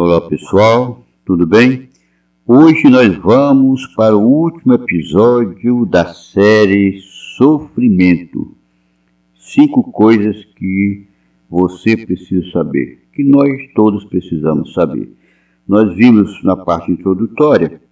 Olá pessoal, tudo bem? Hoje nós vamos para o último episódio da série Sofrimento. Cinco coisas que você precisa saber, que nós todos precisamos saber. Nós vimos na parte introdutória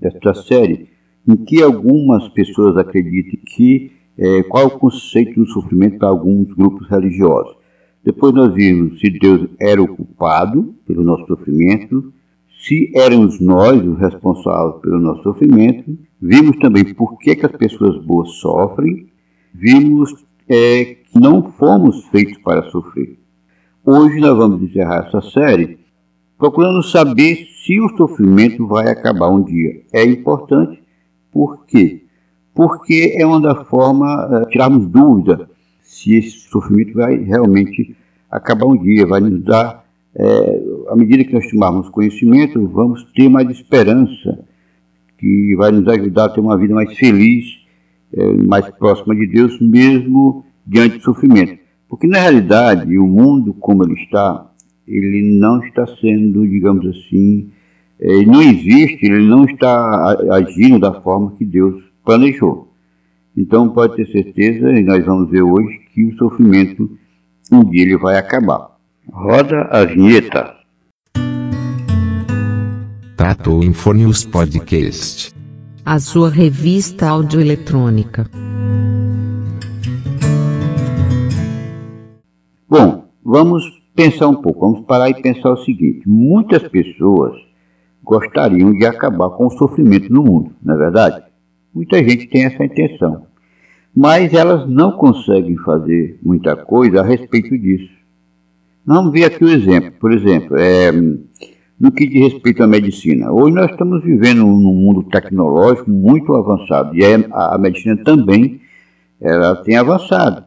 desta série em que algumas pessoas acreditam que é, qual o conceito do sofrimento para alguns grupos religiosos. Depois nós vimos se Deus era o culpado pelo nosso sofrimento, se éramos nós os responsáveis pelo nosso sofrimento. Vimos também por que, que as pessoas boas sofrem. Vimos é, que não fomos feitos para sofrer. Hoje nós vamos encerrar essa série procurando saber se o sofrimento vai acabar um dia. É importante, por quê? Porque é uma da forma uh, tirarmos dúvida se esse sofrimento vai realmente acabar um dia, vai nos dar, é, à medida que nós tomarmos conhecimento, vamos ter mais esperança, que vai nos ajudar a ter uma vida mais feliz, é, mais próxima de Deus, mesmo diante do sofrimento. Porque na realidade, o mundo como ele está, ele não está sendo, digamos assim, é, não existe, ele não está agindo da forma que Deus planejou. Então pode ter certeza, e nós vamos ver hoje, que o sofrimento um dia ele vai acabar. Roda a vinheta. Tratou Infonius Podcast. A sua revista audioeletrônica. Bom, vamos pensar um pouco, vamos parar e pensar o seguinte: muitas pessoas gostariam de acabar com o sofrimento no mundo, não é verdade? Muita gente tem essa intenção, mas elas não conseguem fazer muita coisa a respeito disso. Vamos ver aqui o exemplo. Por exemplo, é, no que diz respeito à medicina. Hoje nós estamos vivendo num mundo tecnológico muito avançado e a, a medicina também ela tem avançado.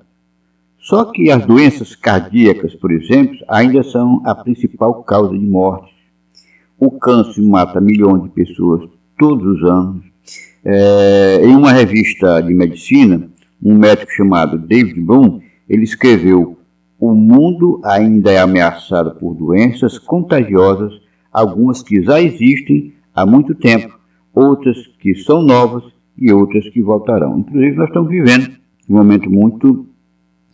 Só que as doenças cardíacas, por exemplo, ainda são a principal causa de morte. O câncer mata milhões de pessoas todos os anos. É, em uma revista de medicina, um médico chamado David Bloom, ele escreveu: O mundo ainda é ameaçado por doenças contagiosas, algumas que já existem há muito tempo, outras que são novas e outras que voltarão. Inclusive, nós estamos vivendo um momento muito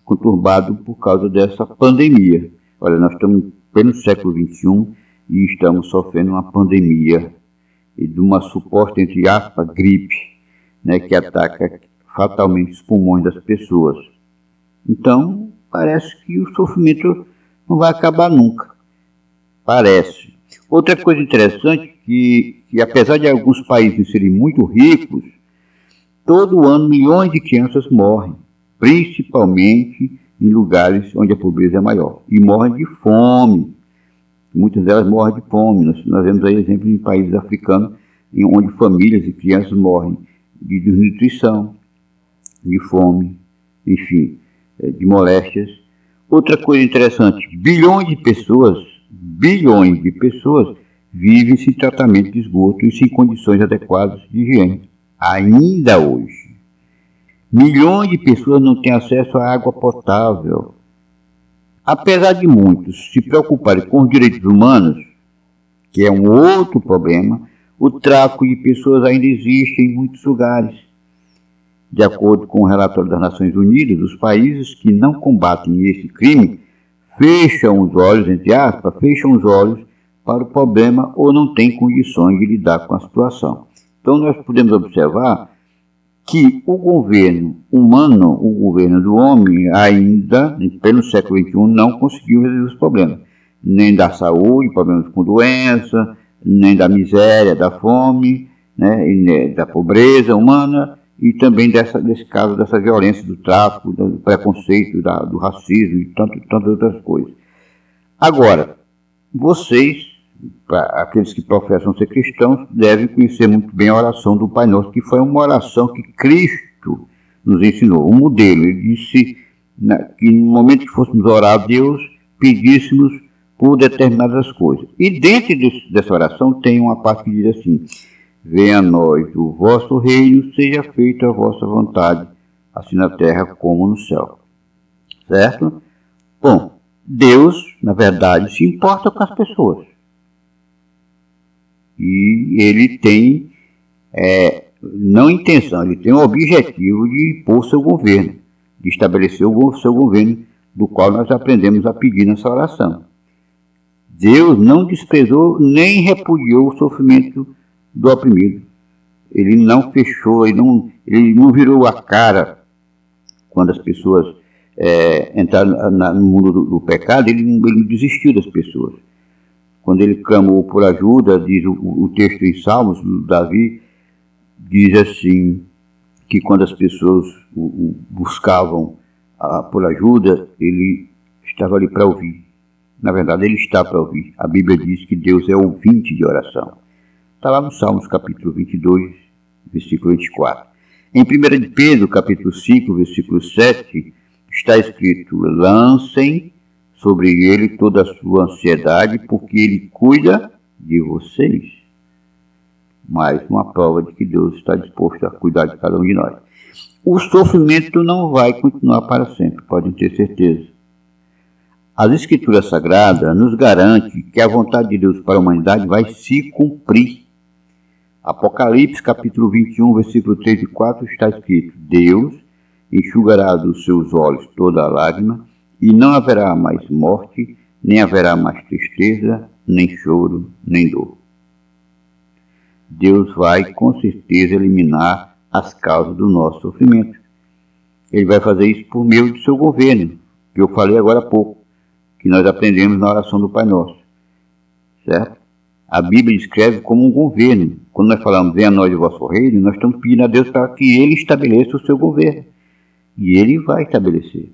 conturbado por causa dessa pandemia. Olha, nós estamos no século XXI e estamos sofrendo uma pandemia e de uma suposta, entre aspas, gripe, né, que ataca fatalmente os pulmões das pessoas. Então, parece que o sofrimento não vai acabar nunca. Parece. Outra coisa interessante que, que apesar de alguns países serem muito ricos, todo ano milhões de crianças morrem, principalmente em lugares onde a pobreza é maior, e morrem de fome. Muitas delas morrem de fome. Nós, nós vemos aí exemplos em países africanos em onde famílias e crianças morrem de desnutrição, de fome, enfim, eh, de moléstias. Outra coisa interessante, bilhões de pessoas, bilhões de pessoas vivem sem tratamento de esgoto e sem condições adequadas de higiene. Ainda hoje. Milhões de pessoas não têm acesso à água potável. Apesar de muitos se preocuparem com os direitos humanos, que é um outro problema, o tráfico de pessoas ainda existe em muitos lugares. De acordo com o relatório das Nações Unidas, os países que não combatem esse crime fecham os olhos, entre aspas, fecham os olhos para o problema ou não têm condições de lidar com a situação. Então nós podemos observar que o governo humano, o governo do homem, ainda, pelo século XXI, não conseguiu resolver os problemas. Nem da saúde, problemas com doença, nem da miséria, da fome, né, da pobreza humana, e também dessa, desse caso dessa violência do tráfico, do preconceito, da, do racismo e tanto, tantas outras coisas. Agora, vocês, aqueles que professam ser cristãos, devem conhecer muito bem a oração do Pai Nosso, que foi uma oração que Cristo nos ensinou, um modelo. Ele disse que no momento que fôssemos orar a Deus, pedíssemos por determinadas coisas. E dentro dessa oração tem uma parte que diz assim: Venha a nós o vosso reino, seja feita a vossa vontade, assim na terra como no céu. Certo? Bom, Deus, na verdade, se importa com as pessoas. E ele tem, é, não intenção, ele tem o objetivo de impor seu governo, de estabelecer o seu governo, do qual nós aprendemos a pedir nessa oração. Deus não desprezou nem repudiou o sofrimento do oprimido. Ele não fechou, ele não, ele não virou a cara quando as pessoas é, entraram na, no mundo do, do pecado, ele, ele, desistiu das pessoas. Quando ele clamou por ajuda, diz o, o texto em Salmos, Davi diz assim, que quando as pessoas o, o buscavam a, por ajuda, ele estava ali para ouvir. Na verdade, ele está para ouvir. A Bíblia diz que Deus é ouvinte de oração. Está lá no Salmos capítulo 22, versículo 24. Em 1 de Pedro, capítulo 5, versículo 7, está escrito: Lancem sobre ele toda a sua ansiedade, porque ele cuida de vocês. Mais uma prova de que Deus está disposto a cuidar de cada um de nós. O sofrimento não vai continuar para sempre, podem ter certeza. As Escrituras Sagradas nos garante que a vontade de Deus para a humanidade vai se cumprir. Apocalipse capítulo 21, versículo 3 e 4 está escrito: Deus enxugará dos seus olhos toda a lágrima, e não haverá mais morte, nem haverá mais tristeza, nem choro, nem dor. Deus vai com certeza eliminar as causas do nosso sofrimento. Ele vai fazer isso por meio do seu governo, que eu falei agora há pouco que nós aprendemos na oração do Pai Nosso. Certo? A Bíblia descreve como um governo. Quando nós falamos, venha a nós o vosso reino, nós estamos pedindo a Deus para que Ele estabeleça o seu governo. E Ele vai estabelecer.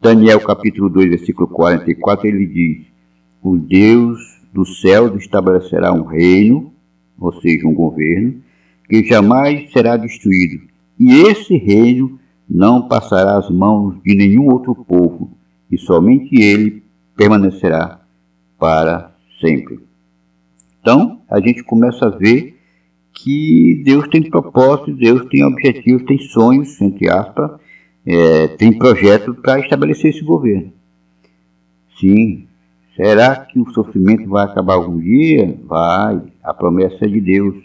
Daniel capítulo 2, versículo 44, ele diz, o Deus do céu estabelecerá um reino, ou seja, um governo, que jamais será destruído. E esse reino não passará às mãos de nenhum outro povo, e somente ele permanecerá para sempre. Então, a gente começa a ver que Deus tem propósito, Deus tem objetivos, tem sonhos, entre aspas, é, tem projetos para estabelecer esse governo. Sim, será que o sofrimento vai acabar algum dia? Vai, a promessa é de Deus.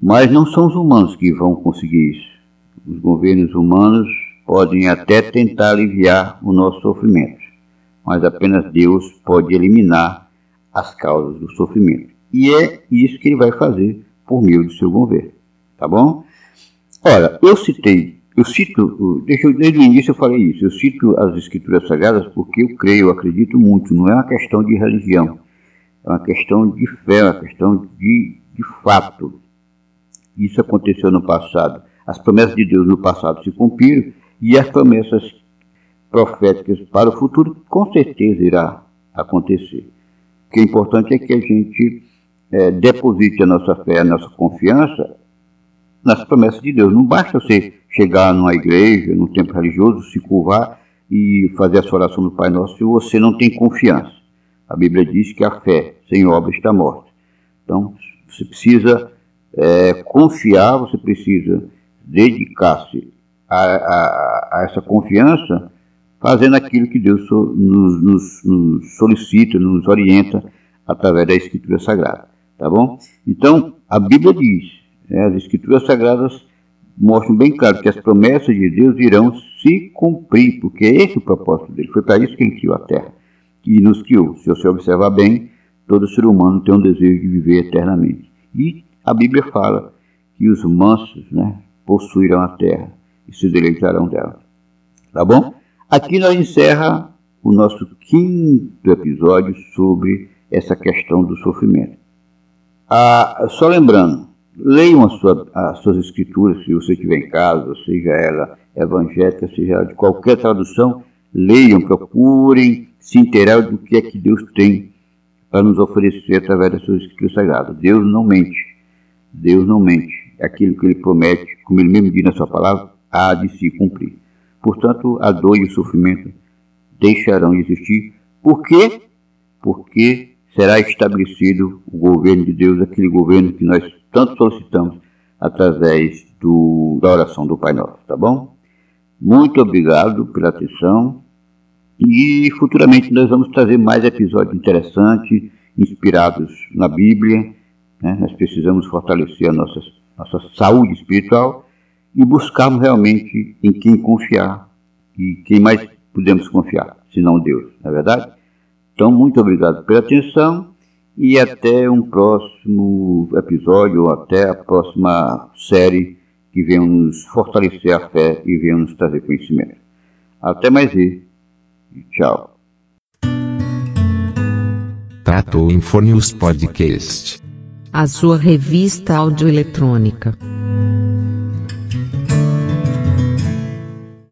Mas não são os humanos que vão conseguir isso. Os governos humanos podem até tentar aliviar o nosso sofrimento mas apenas Deus pode eliminar as causas do sofrimento. E é isso que ele vai fazer por meio do seu governo. Tá bom? Ora, eu citei, eu cito, deixa eu, desde o início eu falei isso, eu cito as escrituras sagradas porque eu creio, eu acredito muito, não é uma questão de religião, é uma questão de fé, é uma questão de, de fato. Isso aconteceu no passado. As promessas de Deus no passado se cumpriram e as promessas proféticas para o futuro, com certeza irá acontecer. O que é importante é que a gente é, deposite a nossa fé, a nossa confiança nas promessas de Deus. Não basta você chegar numa igreja, num templo religioso, se curvar e fazer a sua oração do Pai Nosso se você não tem confiança. A Bíblia diz que a fé sem obra está morta. Então, você precisa é, confiar, você precisa dedicar-se a, a, a essa confiança fazendo aquilo que Deus nos, nos, nos solicita, nos orienta através da Escritura Sagrada. Tá bom? Então, a Bíblia diz, as Escrituras Sagradas mostram bem claro que as promessas de Deus irão se cumprir, porque é esse o propósito dele. Foi para isso que ele criou a terra e nos criou. Se você observar bem, todo ser humano tem um desejo de viver eternamente. E a Bíblia fala que os mansos né, possuirão a terra e se deleitarão dela. Tá bom? Aqui nós encerra o nosso quinto episódio sobre essa questão do sofrimento. Ah, só lembrando, leiam as, sua, as suas escrituras, se você tiver em casa, seja ela evangélica, seja ela de qualquer tradução, leiam, procurem se inteirar do que é que Deus tem para nos oferecer através das suas escrituras sagradas. Deus não mente. Deus não mente. Aquilo que ele promete, como ele mesmo diz na sua palavra, há de se cumprir. Portanto, a dor e o sofrimento deixarão de existir. Por quê? Porque será estabelecido o governo de Deus, aquele governo que nós tanto solicitamos através do, da oração do Pai Nosso, tá bom? Muito obrigado pela atenção e futuramente nós vamos trazer mais episódios interessantes, inspirados na Bíblia Né? Nós precisamos fortalecer a nossa, nossa saúde espiritual e buscarmos realmente em quem confiar e quem mais podemos confiar, se não Deus, não é verdade? Então, muito obrigado pela atenção e até um próximo episódio, ou até a próxima série que venha nos fortalecer a fé e venha nos trazer conhecimento. Até mais e tchau. Tratou Infornews Podcast. A sua revista audioeletrônica.